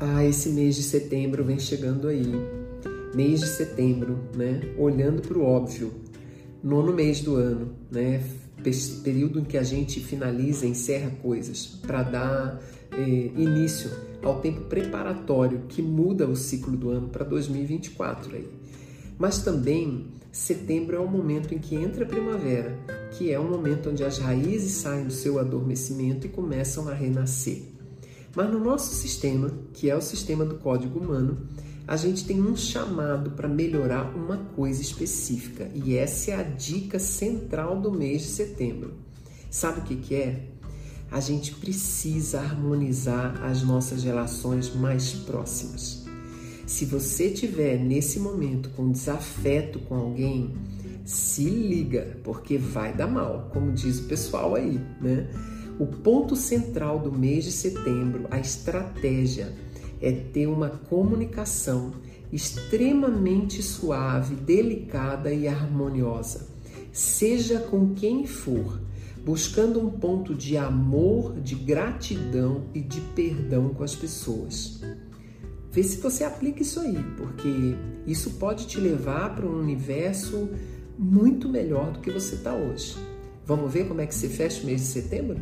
Ah, esse mês de setembro vem chegando aí. Mês de setembro, né? Olhando para o óbvio. Nono mês do ano, né? Período em que a gente finaliza, encerra coisas para dar eh, início ao tempo preparatório que muda o ciclo do ano para 2024 aí. Mas também setembro é o momento em que entra a primavera, que é o momento onde as raízes saem do seu adormecimento e começam a renascer. Mas no nosso sistema, que é o sistema do código humano, a gente tem um chamado para melhorar uma coisa específica e essa é a dica central do mês de setembro. Sabe o que, que é? A gente precisa harmonizar as nossas relações mais próximas. Se você tiver nesse momento com desafeto com alguém, se liga, porque vai dar mal, como diz o pessoal aí, né? O ponto central do mês de setembro, a estratégia, é ter uma comunicação extremamente suave, delicada e harmoniosa. Seja com quem for, buscando um ponto de amor, de gratidão e de perdão com as pessoas. Vê se você aplica isso aí, porque isso pode te levar para um universo muito melhor do que você está hoje. Vamos ver como é que se fecha o mês de setembro?